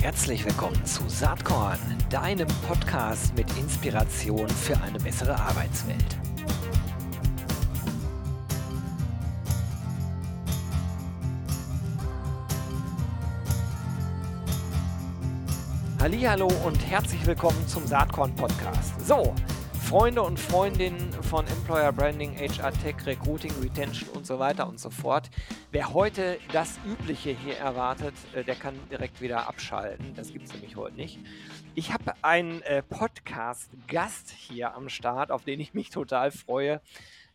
Herzlich willkommen zu Saatkorn, deinem Podcast mit Inspiration für eine bessere Arbeitswelt. Hallo und herzlich willkommen zum Saatkorn Podcast. So, Freunde und Freundinnen von Employer Branding, HR Tech, Recruiting, Retention und so weiter und so fort. Wer heute das Übliche hier erwartet, äh, der kann direkt wieder abschalten. Das gibt es nämlich heute nicht. Ich habe einen äh, Podcast-Gast hier am Start, auf den ich mich total freue,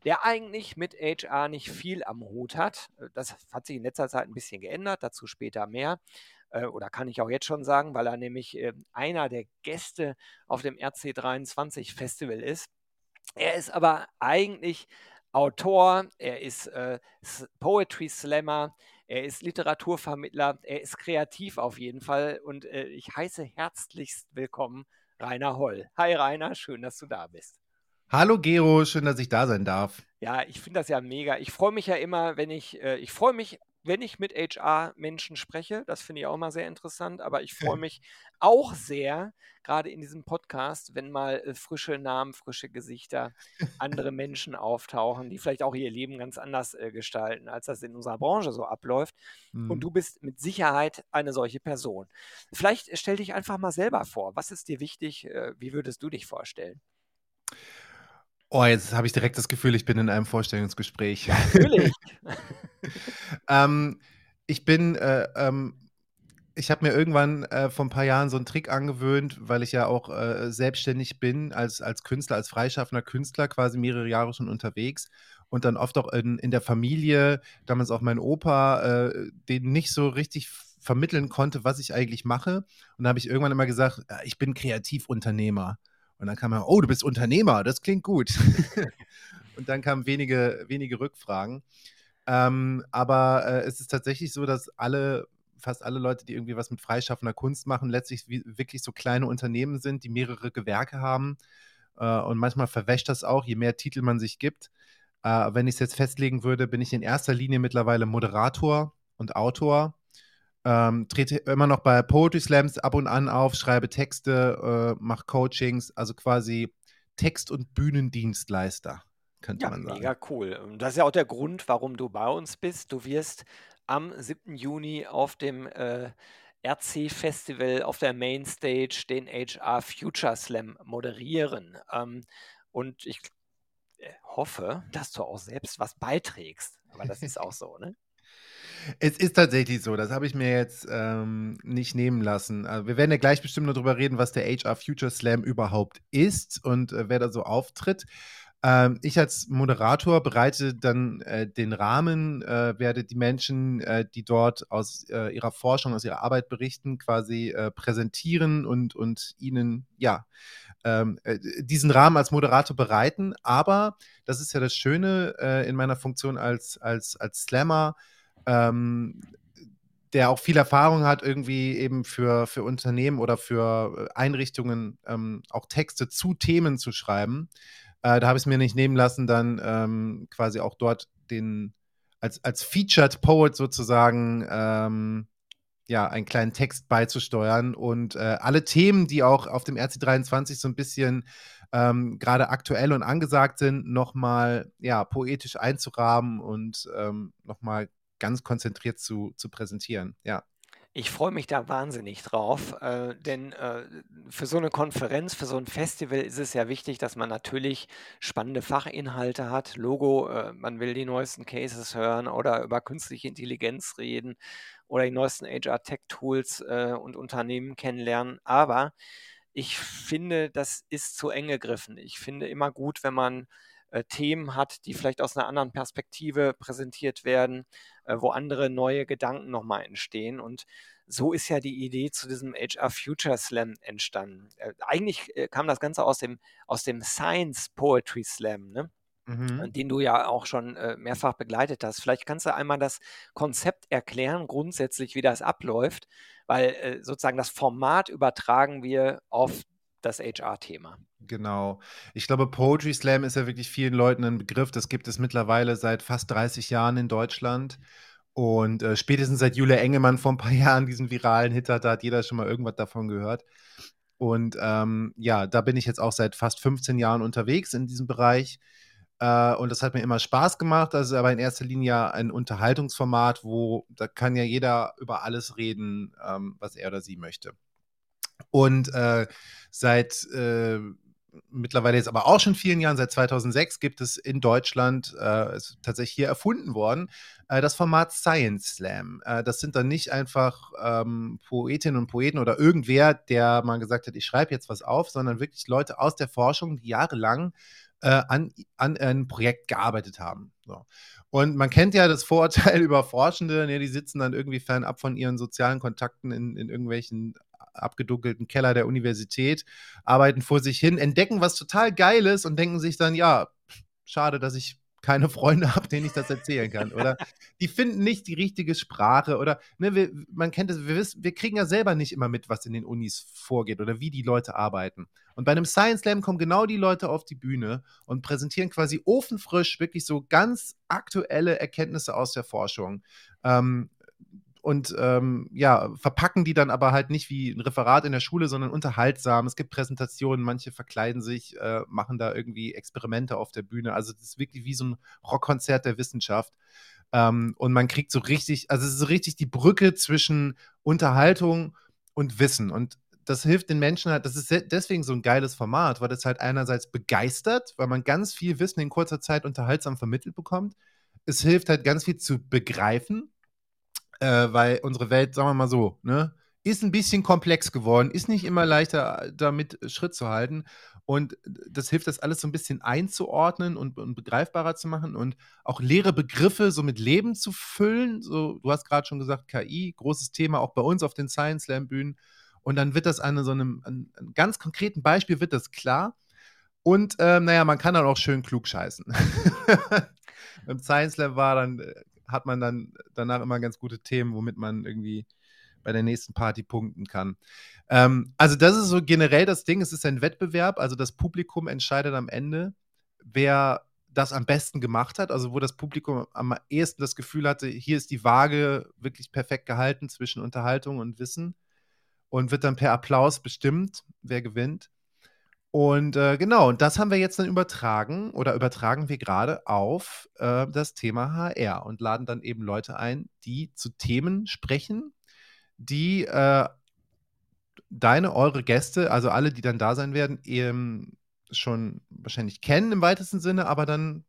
der eigentlich mit HR nicht viel am Hut hat. Das hat sich in letzter Zeit ein bisschen geändert, dazu später mehr. Äh, oder kann ich auch jetzt schon sagen, weil er nämlich äh, einer der Gäste auf dem RC23 Festival ist. Er ist aber eigentlich Autor, er ist äh, Poetry Slammer, er ist Literaturvermittler, er ist kreativ auf jeden Fall und äh, ich heiße herzlichst willkommen Rainer Holl. Hi Rainer, schön, dass du da bist. Hallo Gero, schön, dass ich da sein darf. Ja, ich finde das ja mega. Ich freue mich ja immer, wenn ich, äh, ich freue mich wenn ich mit HR-Menschen spreche, das finde ich auch mal sehr interessant, aber ich freue mich auch sehr, gerade in diesem Podcast, wenn mal äh, frische Namen, frische Gesichter, andere Menschen auftauchen, die vielleicht auch ihr Leben ganz anders äh, gestalten, als das in unserer Branche so abläuft. Mhm. Und du bist mit Sicherheit eine solche Person. Vielleicht äh, stell dich einfach mal selber vor. Was ist dir wichtig? Äh, wie würdest du dich vorstellen? Oh, jetzt habe ich direkt das Gefühl, ich bin in einem Vorstellungsgespräch. Natürlich. ähm, ich bin, äh, ähm, ich habe mir irgendwann äh, vor ein paar Jahren so einen Trick angewöhnt, weil ich ja auch äh, selbstständig bin, als, als Künstler, als freischaffender Künstler, quasi mehrere Jahre schon unterwegs und dann oft auch in, in der Familie, damals auch mein Opa, äh, den nicht so richtig vermitteln konnte, was ich eigentlich mache. Und da habe ich irgendwann immer gesagt, ich bin Kreativunternehmer. Und dann kam er, oh, du bist Unternehmer, das klingt gut. und dann kamen wenige, wenige Rückfragen. Ähm, aber äh, es ist tatsächlich so, dass alle, fast alle Leute, die irgendwie was mit freischaffender Kunst machen, letztlich wie, wirklich so kleine Unternehmen sind, die mehrere Gewerke haben. Äh, und manchmal verwäscht das auch, je mehr Titel man sich gibt. Äh, wenn ich es jetzt festlegen würde, bin ich in erster Linie mittlerweile Moderator und Autor ähm, trete immer noch bei Poetry Slams ab und an auf, schreibe Texte, äh, mache Coachings, also quasi Text- und Bühnendienstleister, könnte ja, man sagen. Mega cool. Und das ist ja auch der Grund, warum du bei uns bist. Du wirst am 7. Juni auf dem äh, RC-Festival auf der Mainstage den HR Future Slam moderieren. Ähm, und ich äh, hoffe, dass du auch selbst was beiträgst. Aber das ist auch so, ne? Es ist tatsächlich so, das habe ich mir jetzt ähm, nicht nehmen lassen. Also wir werden ja gleich bestimmt noch darüber reden, was der HR Future Slam überhaupt ist und äh, wer da so auftritt. Ähm, ich als Moderator bereite dann äh, den Rahmen, äh, werde die Menschen, äh, die dort aus äh, ihrer Forschung, aus ihrer Arbeit berichten, quasi äh, präsentieren und, und ihnen, ja, ähm, diesen Rahmen als Moderator bereiten. Aber das ist ja das Schöne in meiner Funktion als, als, als Slammer ähm, der auch viel Erfahrung hat, irgendwie eben für, für Unternehmen oder für äh, Einrichtungen ähm, auch Texte zu Themen zu schreiben. Äh, da habe ich es mir nicht nehmen lassen, dann ähm, quasi auch dort den als, als Featured Poet sozusagen ähm, ja, einen kleinen Text beizusteuern und äh, alle Themen, die auch auf dem RC23 so ein bisschen ähm, gerade aktuell und angesagt sind, nochmal ja, poetisch einzurahmen und ähm, nochmal ganz konzentriert zu, zu präsentieren. Ja. Ich freue mich da wahnsinnig drauf, äh, denn äh, für so eine Konferenz, für so ein Festival ist es ja wichtig, dass man natürlich spannende Fachinhalte hat. Logo, äh, man will die neuesten Cases hören oder über künstliche Intelligenz reden oder die neuesten HR-Tech-Tools äh, und Unternehmen kennenlernen. Aber ich finde, das ist zu eng gegriffen. Ich finde immer gut, wenn man Themen hat, die vielleicht aus einer anderen Perspektive präsentiert werden, äh, wo andere neue Gedanken nochmal entstehen. Und so ist ja die Idee zu diesem HR Future Slam entstanden. Äh, eigentlich äh, kam das Ganze aus dem, aus dem Science Poetry Slam, ne? Mhm. den du ja auch schon äh, mehrfach begleitet hast. Vielleicht kannst du einmal das Konzept erklären, grundsätzlich, wie das abläuft, weil äh, sozusagen das Format übertragen wir auf das HR-Thema. Genau. Ich glaube, Poetry Slam ist ja wirklich vielen Leuten ein Begriff. Das gibt es mittlerweile seit fast 30 Jahren in Deutschland. Und äh, spätestens seit Julia Engelmann vor ein paar Jahren diesen viralen Hit hat, da hat jeder schon mal irgendwas davon gehört. Und ähm, ja, da bin ich jetzt auch seit fast 15 Jahren unterwegs in diesem Bereich. Äh, und das hat mir immer Spaß gemacht. Das ist aber in erster Linie ein Unterhaltungsformat, wo da kann ja jeder über alles reden, ähm, was er oder sie möchte. Und äh, seit äh, mittlerweile jetzt aber auch schon vielen Jahren, seit 2006 gibt es in Deutschland, äh, ist tatsächlich hier erfunden worden, äh, das Format Science Slam. Äh, das sind dann nicht einfach ähm, Poetinnen und Poeten oder irgendwer, der mal gesagt hat, ich schreibe jetzt was auf, sondern wirklich Leute aus der Forschung, die jahrelang äh, an, an einem Projekt gearbeitet haben. So. Und man kennt ja das Vorurteil über Forschende, ne, die sitzen dann irgendwie fernab von ihren sozialen Kontakten in, in irgendwelchen abgedunkelten Keller der Universität, arbeiten vor sich hin, entdecken was total Geiles und denken sich dann, ja, schade, dass ich keine Freunde habe, denen ich das erzählen kann. Oder die finden nicht die richtige Sprache. Oder ne, wir, man kennt es, wir, wissen, wir kriegen ja selber nicht immer mit, was in den Unis vorgeht oder wie die Leute arbeiten. Und bei einem Science Slam kommen genau die Leute auf die Bühne und präsentieren quasi ofenfrisch wirklich so ganz aktuelle Erkenntnisse aus der Forschung. Ähm, und ähm, ja, verpacken die dann aber halt nicht wie ein Referat in der Schule, sondern unterhaltsam. Es gibt Präsentationen, manche verkleiden sich, äh, machen da irgendwie Experimente auf der Bühne. Also das ist wirklich wie so ein Rockkonzert der Wissenschaft. Ähm, und man kriegt so richtig, also es ist so richtig die Brücke zwischen Unterhaltung und Wissen. Und das hilft den Menschen halt, das ist deswegen so ein geiles Format, weil das halt einerseits begeistert, weil man ganz viel Wissen in kurzer Zeit unterhaltsam vermittelt bekommt. Es hilft halt ganz viel zu begreifen, äh, weil unsere Welt, sagen wir mal so, ne, ist ein bisschen komplex geworden, ist nicht immer leichter, damit Schritt zu halten. Und das hilft, das alles so ein bisschen einzuordnen und, und begreifbarer zu machen und auch leere Begriffe so mit Leben zu füllen. So, du hast gerade schon gesagt, KI, großes Thema auch bei uns auf den Science Slam Bühnen. Und dann wird das an so einem, an einem ganz konkreten Beispiel wird das klar. Und ähm, naja, man kann dann auch schön klug scheißen. Beim Science Slam war dann äh, hat man dann danach immer ganz gute Themen, womit man irgendwie bei der nächsten Party punkten kann. Ähm, also das ist so generell das Ding, es ist ein Wettbewerb, also das Publikum entscheidet am Ende, wer das am besten gemacht hat, also wo das Publikum am ehesten das Gefühl hatte, hier ist die Waage wirklich perfekt gehalten zwischen Unterhaltung und Wissen und wird dann per Applaus bestimmt, wer gewinnt. Und äh, genau, und das haben wir jetzt dann übertragen oder übertragen wir gerade auf äh, das Thema HR und laden dann eben Leute ein, die zu Themen sprechen, die äh, deine, eure Gäste, also alle, die dann da sein werden, eben schon wahrscheinlich kennen im weitesten Sinne, aber dann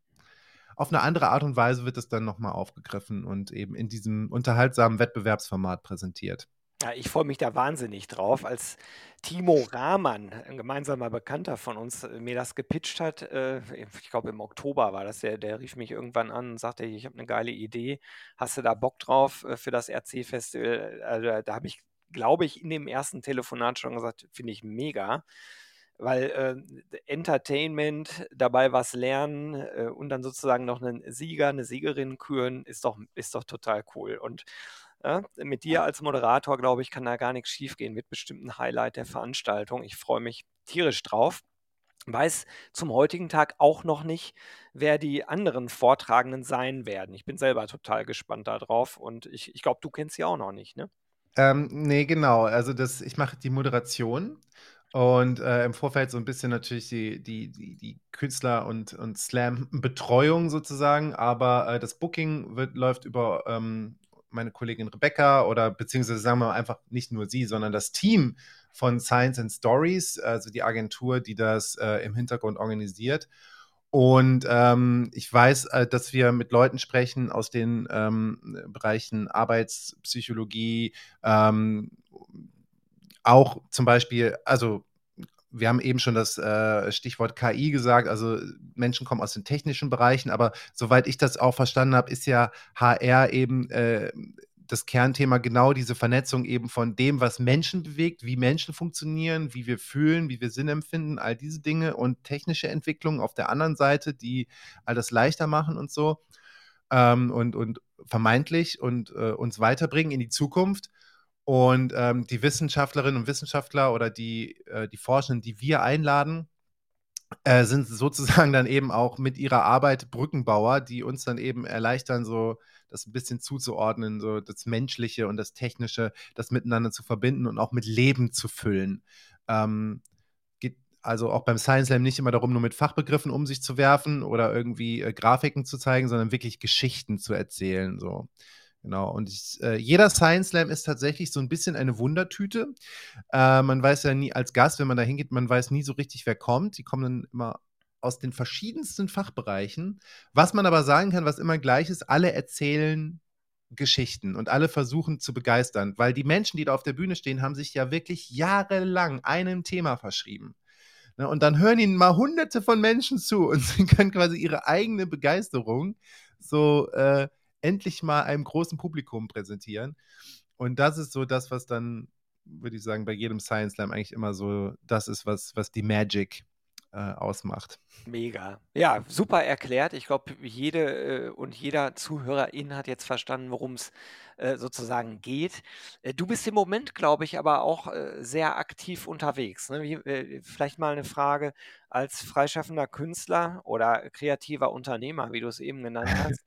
auf eine andere Art und Weise wird es dann nochmal aufgegriffen und eben in diesem unterhaltsamen Wettbewerbsformat präsentiert. Ja, ich freue mich da wahnsinnig drauf, als Timo Rahmann, ein gemeinsamer Bekannter von uns, äh, mir das gepitcht hat. Äh, ich glaube, im Oktober war das. Der, der rief mich irgendwann an und sagte: Ich habe eine geile Idee. Hast du da Bock drauf äh, für das RC-Festival? Also, da habe ich, glaube ich, in dem ersten Telefonat schon gesagt: Finde ich mega. Weil äh, Entertainment, dabei was lernen äh, und dann sozusagen noch einen Sieger, eine Siegerin küren, ist doch, ist doch total cool. Und ja, mit dir als Moderator, glaube ich, kann da gar nichts schiefgehen. Wird bestimmt ein Highlight der Veranstaltung. Ich freue mich tierisch drauf. Weiß zum heutigen Tag auch noch nicht, wer die anderen Vortragenden sein werden. Ich bin selber total gespannt darauf und ich, ich glaube, du kennst sie auch noch nicht, ne? Ähm, nee, genau. Also das, ich mache die Moderation und äh, im Vorfeld so ein bisschen natürlich die, die, die, die Künstler- und, und Slam-Betreuung sozusagen, aber äh, das Booking wird, läuft über ähm, meine Kollegin Rebecca oder beziehungsweise sagen wir einfach nicht nur sie, sondern das Team von Science and Stories, also die Agentur, die das äh, im Hintergrund organisiert. Und ähm, ich weiß, äh, dass wir mit Leuten sprechen aus den ähm, Bereichen Arbeitspsychologie, ähm, auch zum Beispiel, also wir haben eben schon das äh, Stichwort KI gesagt, also Menschen kommen aus den technischen Bereichen, aber soweit ich das auch verstanden habe, ist ja HR eben äh, das Kernthema genau diese Vernetzung eben von dem, was Menschen bewegt, wie Menschen funktionieren, wie wir fühlen, wie wir Sinn empfinden, all diese Dinge und technische Entwicklungen auf der anderen Seite, die all das leichter machen und so ähm, und, und vermeintlich und äh, uns weiterbringen in die Zukunft. Und ähm, die Wissenschaftlerinnen und Wissenschaftler oder die, äh, die Forschenden, die wir einladen, äh, sind sozusagen dann eben auch mit ihrer Arbeit Brückenbauer, die uns dann eben erleichtern, so das ein bisschen zuzuordnen, so das Menschliche und das Technische, das miteinander zu verbinden und auch mit Leben zu füllen. Ähm, geht also auch beim Science Slam nicht immer darum, nur mit Fachbegriffen um sich zu werfen oder irgendwie äh, Grafiken zu zeigen, sondern wirklich Geschichten zu erzählen. So. Genau, und ich, äh, jeder Science Slam ist tatsächlich so ein bisschen eine Wundertüte. Äh, man weiß ja nie als Gast, wenn man da hingeht, man weiß nie so richtig, wer kommt. Die kommen dann immer aus den verschiedensten Fachbereichen. Was man aber sagen kann, was immer gleich ist, alle erzählen Geschichten und alle versuchen zu begeistern, weil die Menschen, die da auf der Bühne stehen, haben sich ja wirklich jahrelang einem Thema verschrieben. Ne, und dann hören ihnen mal hunderte von Menschen zu und sie können quasi ihre eigene Begeisterung so äh, endlich mal einem großen Publikum präsentieren. Und das ist so das, was dann, würde ich sagen, bei jedem Science Slam eigentlich immer so das ist, was, was die Magic äh, ausmacht. Mega. Ja, super erklärt. Ich glaube, jede äh, und jeder Zuhörerin hat jetzt verstanden, worum es äh, sozusagen geht. Äh, du bist im Moment, glaube ich, aber auch sehr aktiv unterwegs. Ne? Wie, vielleicht mal eine Frage als freischaffender Künstler oder kreativer Unternehmer, wie du es eben genannt hast.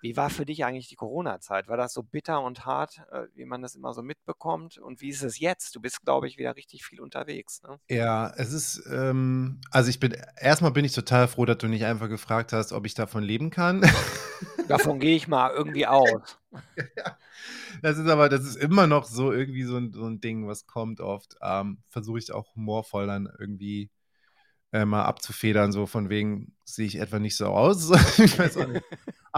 Wie war für dich eigentlich die Corona-Zeit? War das so bitter und hart, äh, wie man das immer so mitbekommt? Und wie ist es jetzt? Du bist, glaube ich, wieder richtig viel unterwegs. Ne? Ja, es ist, ähm, also ich bin, erstmal bin ich total froh, dass du nicht einfach gefragt hast, ob ich davon leben kann. Davon gehe ich mal irgendwie aus. ja, das ist aber, das ist immer noch so irgendwie so ein, so ein Ding, was kommt oft. Ähm, Versuche ich auch humorvoll dann irgendwie äh, mal abzufedern, so von wegen sehe ich etwa nicht so aus. ich weiß auch nicht.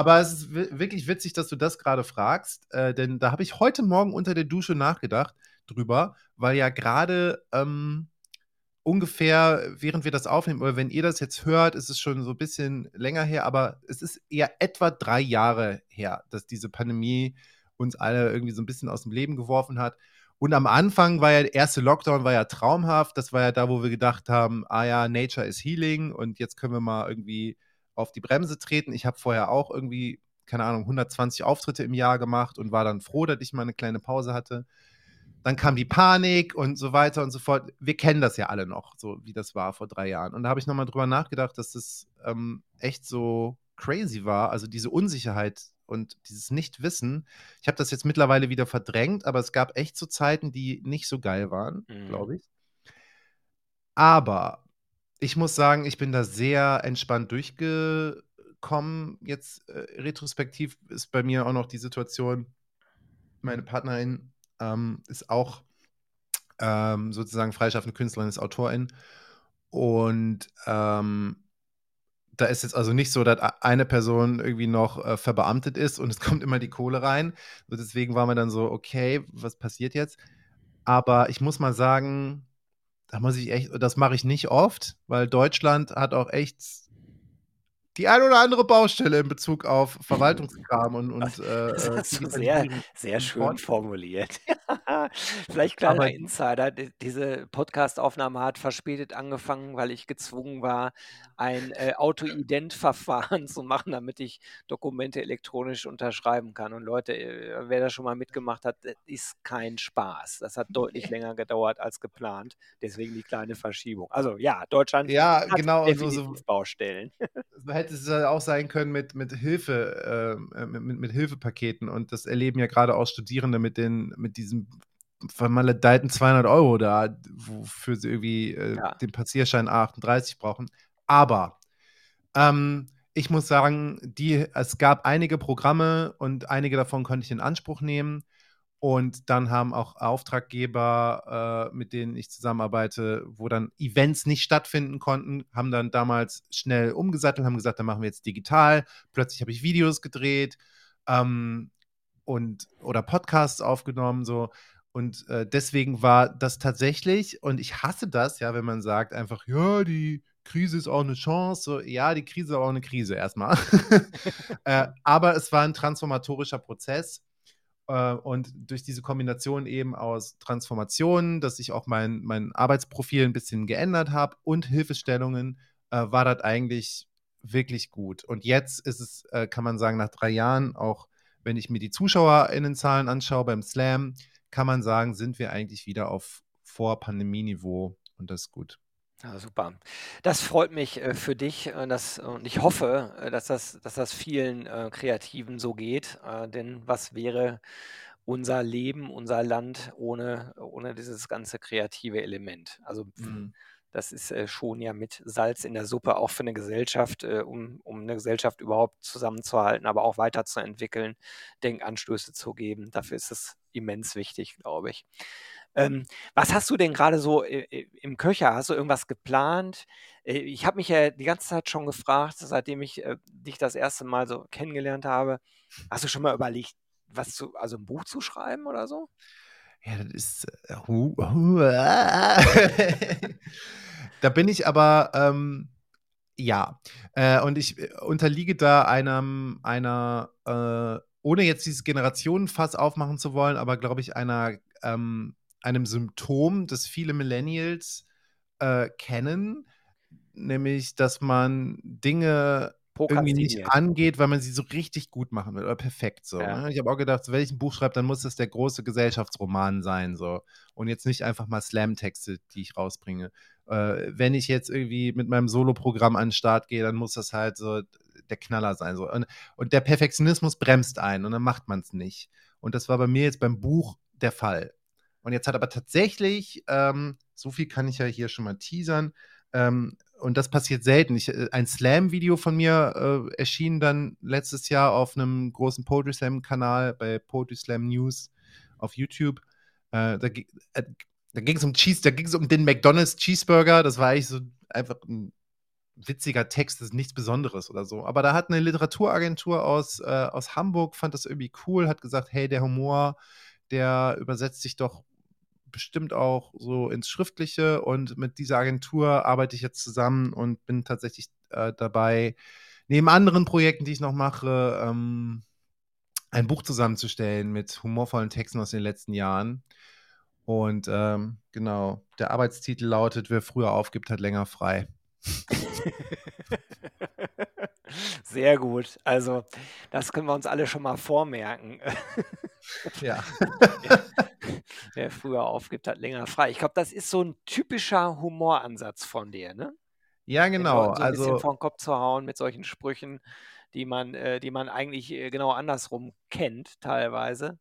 Aber es ist wirklich witzig, dass du das gerade fragst, äh, denn da habe ich heute Morgen unter der Dusche nachgedacht drüber, weil ja gerade ähm, ungefähr, während wir das aufnehmen, oder wenn ihr das jetzt hört, ist es schon so ein bisschen länger her, aber es ist eher etwa drei Jahre her, dass diese Pandemie uns alle irgendwie so ein bisschen aus dem Leben geworfen hat. Und am Anfang war ja der erste Lockdown war ja traumhaft. Das war ja da, wo wir gedacht haben, ah ja, Nature is healing und jetzt können wir mal irgendwie auf die Bremse treten. Ich habe vorher auch irgendwie, keine Ahnung, 120 Auftritte im Jahr gemacht und war dann froh, dass ich mal eine kleine Pause hatte. Dann kam die Panik und so weiter und so fort. Wir kennen das ja alle noch, so wie das war vor drei Jahren. Und da habe ich nochmal drüber nachgedacht, dass das ähm, echt so crazy war. Also diese Unsicherheit und dieses Nichtwissen. Ich habe das jetzt mittlerweile wieder verdrängt, aber es gab echt so Zeiten, die nicht so geil waren, mhm. glaube ich. Aber ich muss sagen, ich bin da sehr entspannt durchgekommen. Jetzt äh, retrospektiv ist bei mir auch noch die Situation, meine Partnerin ähm, ist auch ähm, sozusagen freischaffende Künstlerin, ist Autorin. Und ähm, da ist jetzt also nicht so, dass eine Person irgendwie noch äh, verbeamtet ist und es kommt immer die Kohle rein. So deswegen war man dann so, okay, was passiert jetzt? Aber ich muss mal sagen, da muss ich echt, das mache ich nicht oft, weil Deutschland hat auch echt die ein oder andere Baustelle in Bezug auf Verwaltungskram und, und äh, das hast du sehr, sehr schön formuliert. Vielleicht kleiner Aber, Insider, diese Podcast-Aufnahme hat verspätet angefangen, weil ich gezwungen war, ein äh, Auto-Ident-Verfahren zu machen, damit ich Dokumente elektronisch unterschreiben kann. Und Leute, äh, wer das schon mal mitgemacht hat, das ist kein Spaß. Das hat deutlich länger gedauert als geplant. Deswegen die kleine Verschiebung. Also ja, Deutschland ja, hat genau, definitiv so, so, Baustellen. So hätte es auch sein können mit, mit Hilfe, äh, mit, mit Hilfepaketen. Und das erleben ja gerade auch Studierende mit, den, mit diesem vermaledeiten 200 Euro da, wofür sie irgendwie äh, ja. den Passierschein A38 brauchen. Aber ähm, ich muss sagen, die, es gab einige Programme und einige davon konnte ich in Anspruch nehmen. Und dann haben auch Auftraggeber, äh, mit denen ich zusammenarbeite, wo dann Events nicht stattfinden konnten, haben dann damals schnell umgesattelt, haben gesagt, dann machen wir jetzt digital. Plötzlich habe ich Videos gedreht ähm, und oder Podcasts aufgenommen, so. Und äh, deswegen war das tatsächlich, und ich hasse das, ja, wenn man sagt einfach, ja, die Krise ist auch eine Chance. So, ja, die Krise ist auch eine Krise erstmal. äh, aber es war ein transformatorischer Prozess. Äh, und durch diese Kombination eben aus Transformationen, dass ich auch mein, mein Arbeitsprofil ein bisschen geändert habe und Hilfestellungen, äh, war das eigentlich wirklich gut. Und jetzt ist es, äh, kann man sagen, nach drei Jahren, auch wenn ich mir die ZuschauerInnenzahlen anschaue beim Slam, kann man sagen, sind wir eigentlich wieder auf Vor-Pandemie-Niveau und das ist gut. Ja, super. Das freut mich, äh, für dich, äh, dass und ich hoffe, äh, dass das dass das vielen, äh, Kreativen so geht, äh, denn was wäre unser Leben, unser Land ohne ohne dieses ganze kreative Element? Also, Mhm. das ist, äh, schon ja mit Salz in der Suppe auch für 'ne Gesellschaft, äh, um um 'ne Gesellschaft überhaupt zusammenzuhalten, aber auch weiterzuentwickeln, Denkanstöße zu geben. Dafür ist es immens wichtig, glaube ich. Ähm, was hast du denn grade so i i im Köcher? Hast du irgendwas geplant? Äh, ich habe mich ja die ganze Zeit schon gefragt, seitdem ich, äh, dich das 1. Mal so kennengelernt habe. Hast du schon mal überlegt, was zu also 'n Buch zu schreiben oder so? Ja, das ist, äh, ah. Da bin ich aber, ähm ja. Äh, und ich, äh, unterliege da einem einer, äh ohne jetzt dieses Generationenfass aufmachen zu wollen, aber glaube ich, einer ähm, einem Symptom, das viele Millennials, äh, kennen, nämlich, dass man Dinge irgendwie nicht angeht, weil man sie so richtig gut machen will oder perfekt so, Ja. ne? Ich habe auch gedacht, so wenn ich 'n Buch schreibe, dann muss das der große Gesellschaftsroman sein so und jetzt nicht einfach mal Slamtexte, die ich rausbringe. Äh, wenn ich jetzt irgendwie mit meinem Soloprogramm an 'n Start gehe, dann muss das halt so der Knaller sein so. Und und der Perfektionismus bremst einen und dann macht man's nicht. Und das war bei mir jetzt beim Buch der Fall. Und jetzt hat aber tatsächlich, ähm so viel kann ich ja hier schon mal teasern, ähm, und das passiert selten. Ich äh, ein Slam-Video von mir, äh, erschien dann letztes Jahr auf 'nem großen Poetry Slam-Kanal bei Poetry Slam News auf YouTube. Äh, da äh, da ging's um Cheese da ging's um den McDonald's Cheeseburger. Das war eigentlich so einfach 'n witziger Text, das ist nichts Besonderes oder so. Aber da hat 'ne Literaturagentur aus, äh aus Hamburg fand das irgendwie cool, hat gesagt: „Hey, der Humor, der übersetzt sich doch bestimmt auch so ins Schriftliche.“ Und mit dieser Agentur arbeite ich jetzt zusammen und bin tatsächlich, äh, dabei, neben anderen Projekten, die ich noch mache, ähm, ein Buch zusammenzustellen mit humorvollen Texten aus den letzten Jahren. Und, ähm, genau, der Arbeitstitel lautet: „Wer früher aufgibt, hat länger frei.“ Sehr gut. Also, das können wir uns alle schon mal vormerken. Ja. Wer früher aufgibt, hat länger frei. Ich glaube, das ist so 'n typischer Humoransatz von dir, ne? Ja, Den genau. So 'n bisschen Also vor 'n Kopf zu hauen mit solchen Sprüchen, die man äh, die man eigentlich, äh, genau andersrum kennt teilweise.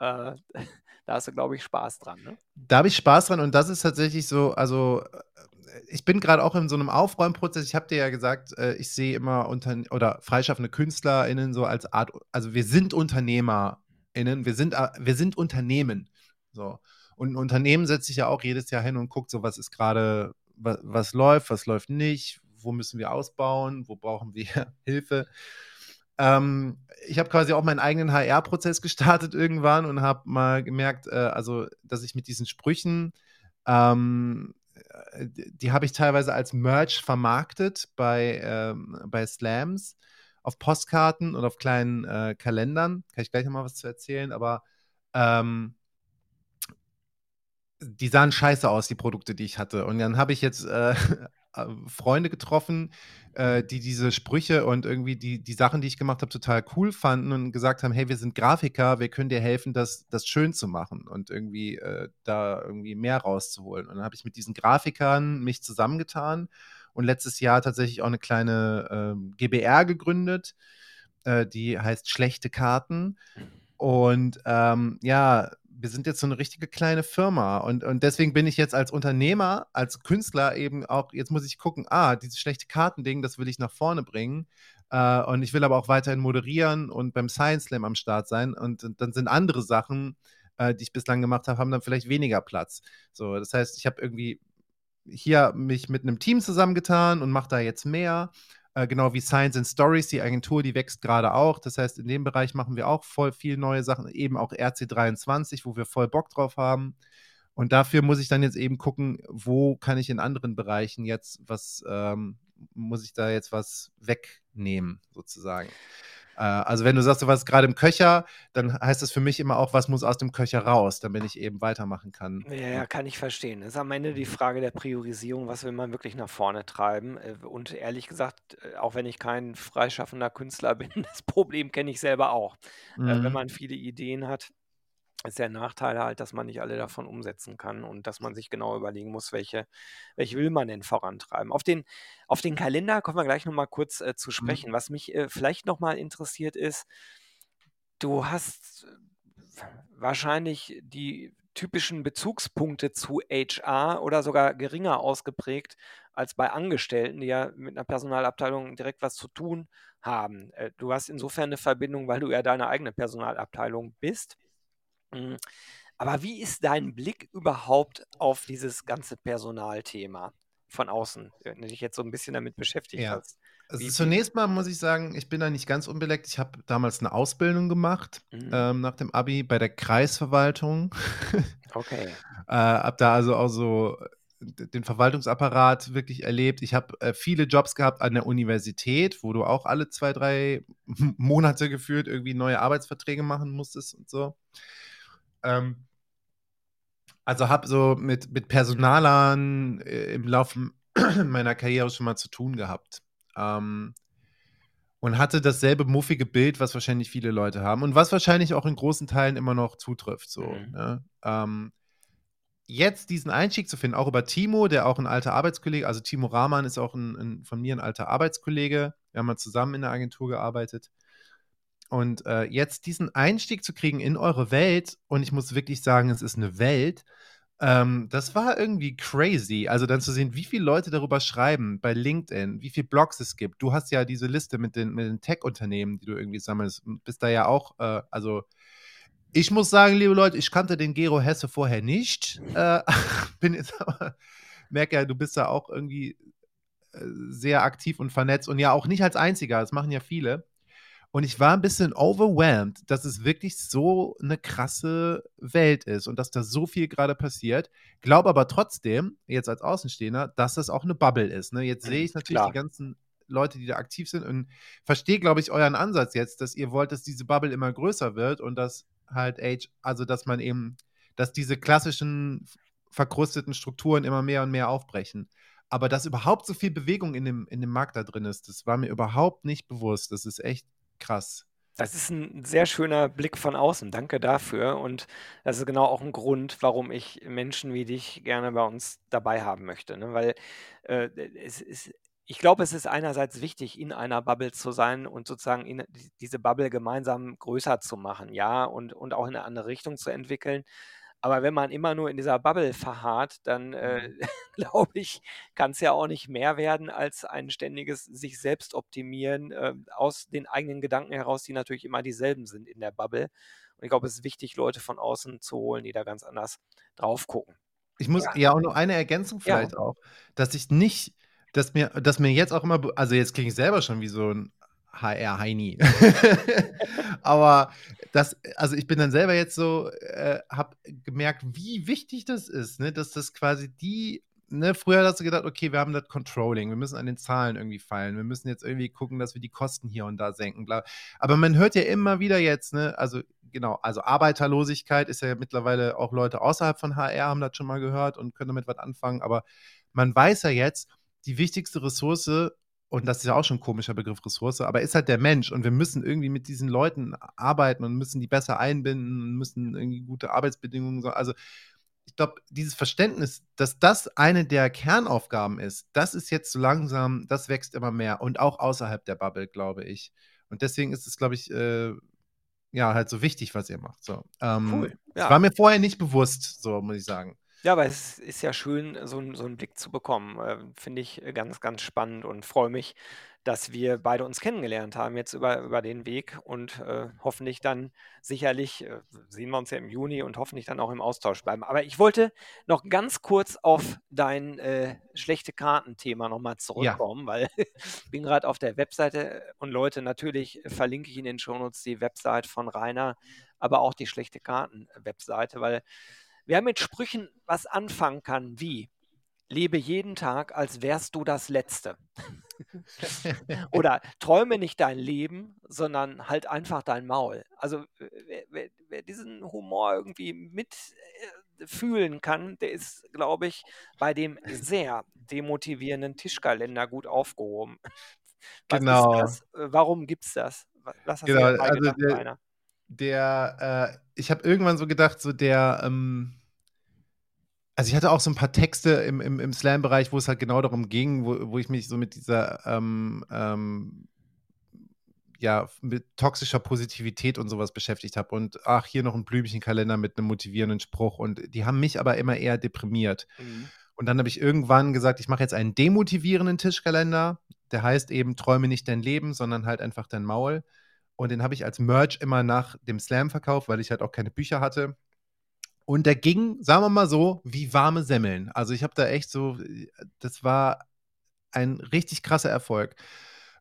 Äh, da hast du, glaube ich, Spaß dran, ne? Da habe ich Spaß dran und das ist tatsächlich so also, äh, ich bin grad auch in so 'nem Aufräumprozess. Ich habe dir ja gesagt, äh, ich sehe immer Untern oder freischaffende KünstlerInnen so als Art also, wir sind UnternehmerInnen, wir sind a wir sind Unternehmen, so. Und 'n Unternehmen setzt sich ja auch jedes Jahr hin und guckt so, was ist grade wa was läuft, was läuft nicht, wo müssen wir ausbauen, wo brauchen wir Hilfe? Ähm, ich habe quasi auch meinen eigenen HR-Prozess gestartet irgendwann und habe mal gemerkt, äh, also, dass ich mit diesen Sprüchen, ähm, äh, die habe ich teilweise als Merch vermarktet bei, ähm bei Slams auf Postkarten und auf kleinen, äh, Kalendern. Kann ich gleich noch mal was zu erzählen, aber, ähm die sahen scheiße aus, die Produkte, die ich hatte. Und dann habe ich jetzt, äh, äh, Freunde getroffen, äh, die diese Sprüche und irgendwie die die Sachen, die ich gemacht habe, total cool fanden und gesagt haben: „Hey, wir sind Grafiker, wir können dir helfen, das das schön zu machen und irgendwie, äh, da irgendwie mehr rauszuholen.“ Und dann habe ich mit diesen Grafikern mich zusammengetan und letztes Jahr tatsächlich auch 'ne kleine, ähm, GbR gegründet, äh, die heißt „Schlechte Karten“. Und, ähm, ja, wir sind jetzt so 'ne richtige kleine Firma und und deswegen bin ich jetzt als Unternehmer, als Künstler eben auch jetzt muss ich gucken: „Ah, dieses Schlechte-Karten-Ding, das will ich nach vorne bringen.“ Äh, und ich will aber auch weiterhin moderieren und beim Science Slam am Start sein und dann sind andere Sachen, äh, die ich bislang gemacht habe, haben dann vielleicht weniger Platz. So, das heißt, ich habe irgendwie hier mich mit 'nem Team zusammengetan und mache da jetzt mehr, äh, genau wie Science and Stories, die Agentur, die wächst grade auch. Das heißt, in dem Bereich machen wir auch voll viel neue Sachen, eben auch RC23, wo wir voll Bock drauf haben. Und dafür muss ich dann jetzt eben gucken, wo kann ich in anderen Bereichen jetzt was ähm, muss ich da jetzt was wegnehmen sozusagen. Äh, also, wenn du sagst, du warst grade im Köcher, dann heißt das für mich immer auch, was muss aus dem Köcher raus, damit ich eben weitermachen kann. Ja, Ja. kann ich verstehen. Ist am Ende die Mhm. Frage der Priorisierung, was will man wirklich nach vorne treiben? Äh, und ehrlich gesagt, äh, auch wenn ich kein freischaffender Künstler bin, das Problem kenne ich selber auch. Äh, wenn Mhm. man viele Ideen hat ist der Nachteil halt, dass man nicht alle davon umsetzen kann und dass man sich genau überlegen muss, welche, welche will man denn vorantreiben. Auf den, auf den Kalender kommen wir gleich nochmal kurz äh, zu mhm. sprechen. Was mich äh, vielleicht nochmal interessiert ist, du hast äh, wahrscheinlich die typischen Bezugspunkte zu HR oder sogar geringer ausgeprägt als bei Angestellten, die ja mit einer Personalabteilung direkt was zu tun haben. Äh, du hast insofern eine Verbindung, weil du ja deine eigene Personalabteilung bist. Hm, aber wie ist dein Blick überhaupt auf dieses ganze Personalthema von außen, wenn du dich jetzt so ein bisschen damit beschäftigt Ja. hast? Also zunächst mal muss ich sagen, ich bin da nicht ganz unbeleckt. Ich habe damals eine Ausbildung gemacht Mhm. ähm, nach dem Abi bei der Kreisverwaltung. Okay. Äh, habe da also auch so den Verwaltungsapparat wirklich erlebt. Ich habe äh, viele Jobs gehabt an der Universität, wo du auch alle zwei, drei Monate gefühlt irgendwie neue Arbeitsverträge machen musstest und so. Ähm, also habe so mit, mit Personalern äh, im Laufe meiner Karriere schon mal zu tun gehabt. Ähm, und hatte dasselbe muffige Bild, was wahrscheinlich viele Leute haben und was wahrscheinlich auch in großen Teilen immer noch zutrifft. So, mhm. ne? ähm, jetzt diesen Einstieg zu finden, auch über Timo, der auch ein alter Arbeitskollege, also Timo Rahman ist auch ein, ein, von mir ein alter Arbeitskollege. Wir haben mal zusammen in der Agentur gearbeitet. Und äh, jetzt diesen Einstieg zu kriegen in eure Welt, und ich muss wirklich sagen, es ist eine Welt, ähm, das war irgendwie crazy. Also dann zu sehen, wie viele Leute darüber schreiben bei LinkedIn, wie viele Blogs es gibt. Du hast ja diese Liste mit den, mit den Tech-Unternehmen, die du irgendwie sammelst. Bist da ja auch, äh, also ich muss sagen, liebe Leute, ich kannte den Gero Hesse vorher nicht. Äh, bin jetzt aber, merke ja, du bist da auch irgendwie äh, sehr aktiv und vernetzt und ja auch nicht als einziger, das machen ja viele. Und ich war ein bisschen overwhelmed, dass es wirklich so eine krasse Welt ist und dass da so viel gerade passiert. Glaube aber trotzdem, jetzt als Außenstehender, dass das auch eine Bubble ist. Ne? Jetzt sehe ich natürlich Klar. die ganzen Leute, die da aktiv sind und verstehe, glaube ich, euren Ansatz jetzt, dass ihr wollt, dass diese Bubble immer größer wird und dass halt Age, also dass man eben, dass diese klassischen verkrusteten Strukturen immer mehr und mehr aufbrechen. Aber dass überhaupt so viel Bewegung in dem, in dem Markt da drin ist, das war mir überhaupt nicht bewusst. Das ist echt krass. Das ist ein sehr schöner Blick von außen. Danke dafür. Und das ist genau auch ein Grund, warum ich Menschen wie dich gerne bei uns dabei haben möchte. Ne? Weil äh, es ist, ich glaube, es ist einerseits wichtig, in einer Bubble zu sein und sozusagen in, diese Bubble gemeinsam größer zu machen, ja, und, und auch in eine andere Richtung zu entwickeln. Aber wenn man immer nur in dieser Bubble verharrt, dann äh, mhm. glaube ich, kann es ja auch nicht mehr werden als ein ständiges sich selbst optimieren äh, aus den eigenen Gedanken heraus, die natürlich immer dieselben sind in der Bubble. Und ich glaube, es ist wichtig, Leute von außen zu holen, die da ganz anders drauf gucken. Ich muss ja, ja auch noch eine Ergänzung vielleicht ja. auch, dass ich nicht, dass mir, dass mir jetzt auch immer, also jetzt klinge ich selber schon wie so ein HR Heini. Aber das, also ich bin dann selber jetzt so, äh, habe gemerkt, wie wichtig das ist, ne? dass das quasi die, ne, früher hast du gedacht, okay, wir haben das Controlling, wir müssen an den Zahlen irgendwie feilen, wir müssen jetzt irgendwie gucken, dass wir die Kosten hier und da senken, bla. Aber man hört ja immer wieder jetzt, ne, also genau, also Arbeiterlosigkeit ist ja mittlerweile auch Leute außerhalb von HR haben das schon mal gehört und können damit was anfangen, aber man weiß ja jetzt, die wichtigste Ressource und das ist ja auch schon ein komischer Begriff Ressource, aber ist halt der Mensch und wir müssen irgendwie mit diesen Leuten arbeiten und müssen die besser einbinden und müssen irgendwie gute Arbeitsbedingungen so. Also ich glaube, dieses Verständnis, dass das eine der Kernaufgaben ist, das ist jetzt so langsam, das wächst immer mehr und auch außerhalb der Bubble, glaube ich. Und deswegen ist es, glaube ich, äh, ja, halt so wichtig, was ihr macht. So. Ähm, cool. Ja. War mir vorher nicht bewusst, so muss ich sagen. Ja, aber es ist ja schön, so 'n so 'n Blick zu bekommen. Äh, finde ich, äh, ganz, ganz spannend und freue mich, dass wir beide uns kennengelernt haben jetzt über über den Weg und, äh, hoffentlich dann sicherlich, äh, sehen wir uns ja im Juni und hoffentlich dann auch im Austausch bleiben. Aber ich wollte noch ganz kurz auf dein, äh, schlechte Karten-Thema noch mal Ja. zurückkommen, weil ich bin gerade auf der Webseite und Leute, natürlich verlinke ich in den Shownotes die Website von Rainer, aber auch die schlechte Karten-Webseite, weil Wer mit Sprüchen was anfangen kann, wie lebe jeden Tag, als wärst du das Letzte. Oder träume nicht dein Leben, sondern halt einfach dein Maul. Also wer, wer, wer diesen Humor irgendwie mitfühlen äh, kann, der ist, glaube ich, bei dem sehr demotivierenden Tischkalender gut aufgehoben. Was genau. Warum gibt es das? Was hast genau, du also der, der, äh, ich habe irgendwann so gedacht, so der, ähm, also ich hatte auch so ein paar Texte im, im, im Slam-Bereich, wo es halt genau darum ging, wo, wo ich mich so mit dieser, ähm, ähm, ja, mit toxischer Positivität und sowas beschäftigt habe. Und ach, hier noch ein Blümchenkalender mit einem motivierenden Spruch. Und die haben mich aber immer eher deprimiert. Mhm. Und dann habe ich irgendwann gesagt, ich mache jetzt einen demotivierenden Tischkalender. Der heißt eben, träume nicht dein Leben, sondern halt einfach dein Maul. Und den habe ich als Merch immer nach dem Slam verkauft, weil ich halt auch keine Bücher hatte. Und der ging, sagen wir mal so, wie warme Semmeln. Also ich habe da echt so, das war ein richtig krasser Erfolg.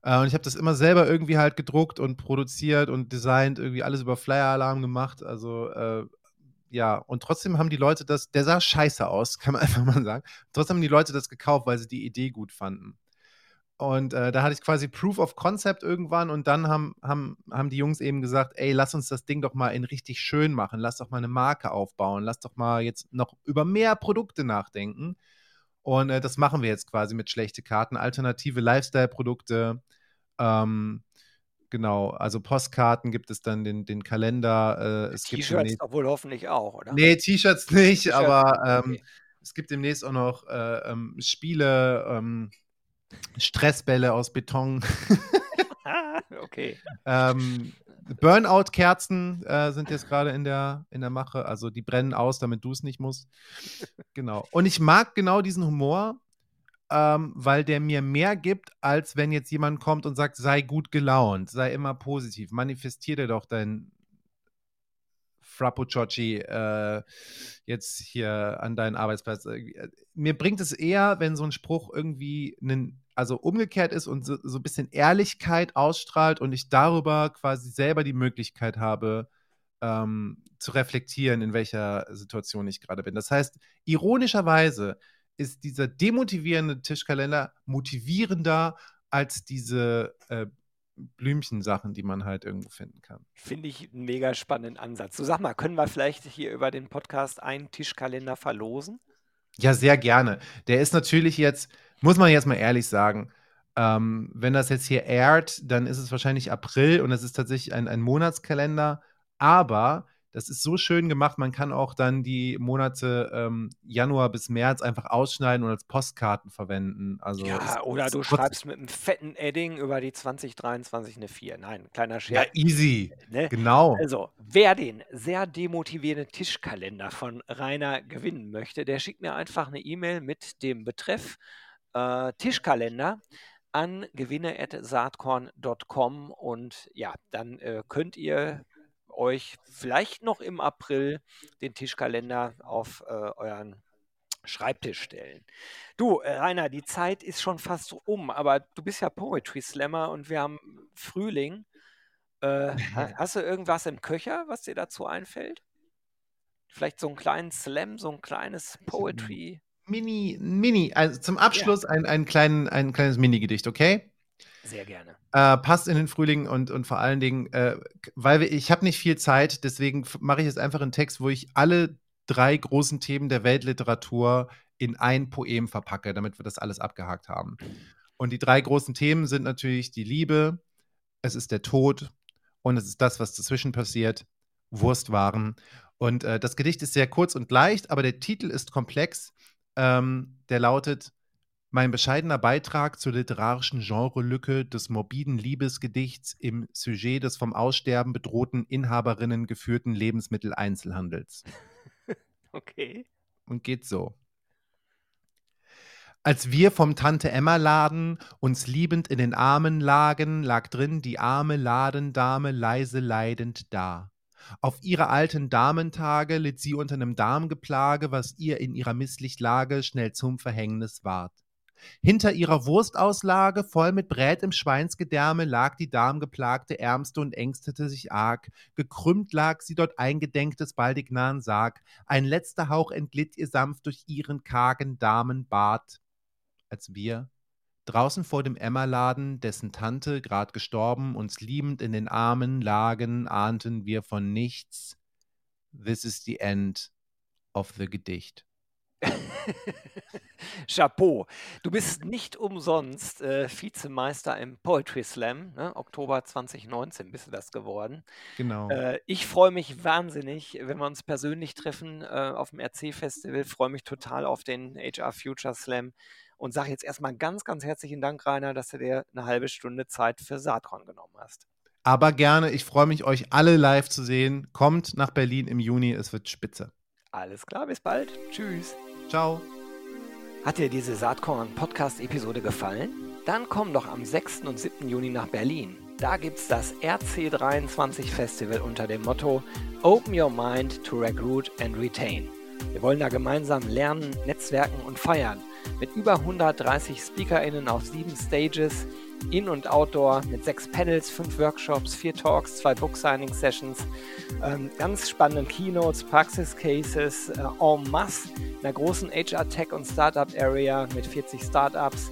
Äh, und ich habe das immer selber irgendwie halt gedruckt und produziert und designt, irgendwie alles über Flyer-Alarm gemacht. Also äh, ja, und trotzdem haben die Leute das, der sah scheiße aus, kann man einfach mal sagen. Trotzdem haben die Leute das gekauft, weil sie die Idee gut fanden. Und äh, da hatte ich quasi Proof of Concept irgendwann und dann haben, haben, haben die Jungs eben gesagt, ey, lass uns das Ding doch mal in richtig schön machen, lass doch mal eine Marke aufbauen, lass doch mal jetzt noch über mehr Produkte nachdenken. Und äh, das machen wir jetzt quasi mit schlechte Karten, alternative Lifestyle-Produkte. Ähm, genau, also Postkarten gibt es dann, den, den Kalender. Äh, T-Shirts doch wohl hoffentlich auch, oder? Nee, T-Shirts nicht, aber ähm, okay. es gibt demnächst auch noch äh, ähm, Spiele. Ähm, Stressbälle aus Beton. okay. ähm, Burnout-Kerzen äh, sind jetzt gerade in der, in der Mache. Also die brennen aus, damit du es nicht musst. Genau. Und ich mag genau diesen Humor, ähm, weil der mir mehr gibt, als wenn jetzt jemand kommt und sagt, sei gut gelaunt, sei immer positiv. Manifestiere doch dein Frappuccioci äh, jetzt hier an deinen Arbeitsplatz. Äh, mir bringt es eher, wenn so ein Spruch irgendwie einen also umgekehrt ist und so, so ein bisschen Ehrlichkeit ausstrahlt und ich darüber quasi selber die Möglichkeit habe, ähm, zu reflektieren, in welcher Situation ich gerade bin. Das heißt, ironischerweise ist dieser demotivierende Tischkalender motivierender als diese äh, Blümchensachen, die man halt irgendwo finden kann. Finde ich einen mega spannenden Ansatz. So sag mal, können wir vielleicht hier über den Podcast einen Tischkalender verlosen? Ja, sehr gerne. Der ist natürlich jetzt, muss man jetzt mal ehrlich sagen, ähm, wenn das jetzt hier airt, dann ist es wahrscheinlich April und es ist tatsächlich ein, ein Monatskalender. Aber das ist so schön gemacht, man kann auch dann die Monate ähm, Januar bis März einfach ausschneiden und als Postkarten verwenden. Also ja, oder du schreibst mit einem fetten Edding über die 2023 eine 4. Nein, kleiner Scherz. Ja, easy. Ne? Genau. Also, wer den sehr demotivierenden Tischkalender von Rainer gewinnen möchte, der schickt mir einfach eine E-Mail mit dem Betreff äh, Tischkalender an gewinne.saatkorn.com und ja, dann äh, könnt ihr euch vielleicht noch im April den Tischkalender auf äh, euren Schreibtisch stellen. Du, äh, Rainer, die Zeit ist schon fast um, aber du bist ja Poetry Slammer und wir haben Frühling. Äh, hast du irgendwas im Köcher, was dir dazu einfällt? Vielleicht so einen kleinen Slam, so ein kleines Poetry. Mini, Mini, also zum Abschluss ja. ein, ein, kleinen, ein kleines Mini-Gedicht, okay? Sehr gerne. Äh, passt in den Frühling und, und vor allen Dingen, äh, weil wir, ich habe nicht viel Zeit, deswegen mache ich jetzt einfach einen Text, wo ich alle drei großen Themen der Weltliteratur in ein Poem verpacke, damit wir das alles abgehakt haben. Und die drei großen Themen sind natürlich die Liebe, es ist der Tod und es ist das, was dazwischen passiert, Wurstwaren. Und äh, das Gedicht ist sehr kurz und leicht, aber der Titel ist komplex. Ähm, der lautet mein bescheidener Beitrag zur literarischen Genrelücke des morbiden Liebesgedichts im Sujet des vom Aussterben bedrohten Inhaberinnen geführten Lebensmitteleinzelhandels. Okay. Und geht so. Als wir vom Tante Emma Laden uns liebend in den Armen lagen, lag drin die arme Ladendame leise leidend da. Auf ihre alten Damentage litt sie unter nem Darmgeplage, was ihr in ihrer Misslichtlage schnell zum Verhängnis ward. Hinter ihrer Wurstauslage, voll mit Brät im Schweinsgedärme, lag die darmgeplagte Ärmste und ängstete sich arg. Gekrümmt lag sie dort eingedenk des baldig nahen Sarg. Ein letzter Hauch entglitt ihr sanft durch ihren kargen Damenbart. Als wir, draußen vor dem Emmerladen, dessen Tante grad gestorben, uns liebend in den Armen lagen, ahnten wir von nichts. This is the end of the Gedicht. Chapeau. Du bist nicht umsonst äh, Vizemeister im Poetry Slam. Ne? Oktober 2019 bist du das geworden. Genau. Äh, ich freue mich wahnsinnig, wenn wir uns persönlich treffen äh, auf dem RC-Festival. Freue mich total auf den HR Future Slam und sage jetzt erstmal ganz, ganz herzlichen Dank, Rainer, dass du dir eine halbe Stunde Zeit für Saatkorn genommen hast. Aber gerne, ich freue mich, euch alle live zu sehen. Kommt nach Berlin im Juni, es wird spitze. Alles klar, bis bald. Tschüss. Ciao. Hat dir diese Saatkorn-Podcast-Episode gefallen? Dann komm doch am 6. und 7. Juni nach Berlin. Da gibt's das RC23 Festival unter dem Motto Open Your Mind to Recruit and Retain. Wir wollen da gemeinsam lernen, netzwerken und feiern. Mit über 130 SpeakerInnen auf sieben Stages, in- und Outdoor, mit sechs Panels, fünf Workshops, vier Talks, zwei Book-Signing-Sessions, ähm, ganz spannenden Keynotes, Praxis-Cases, äh, en masse, einer großen HR-Tech- und Startup-Area mit 40 Startups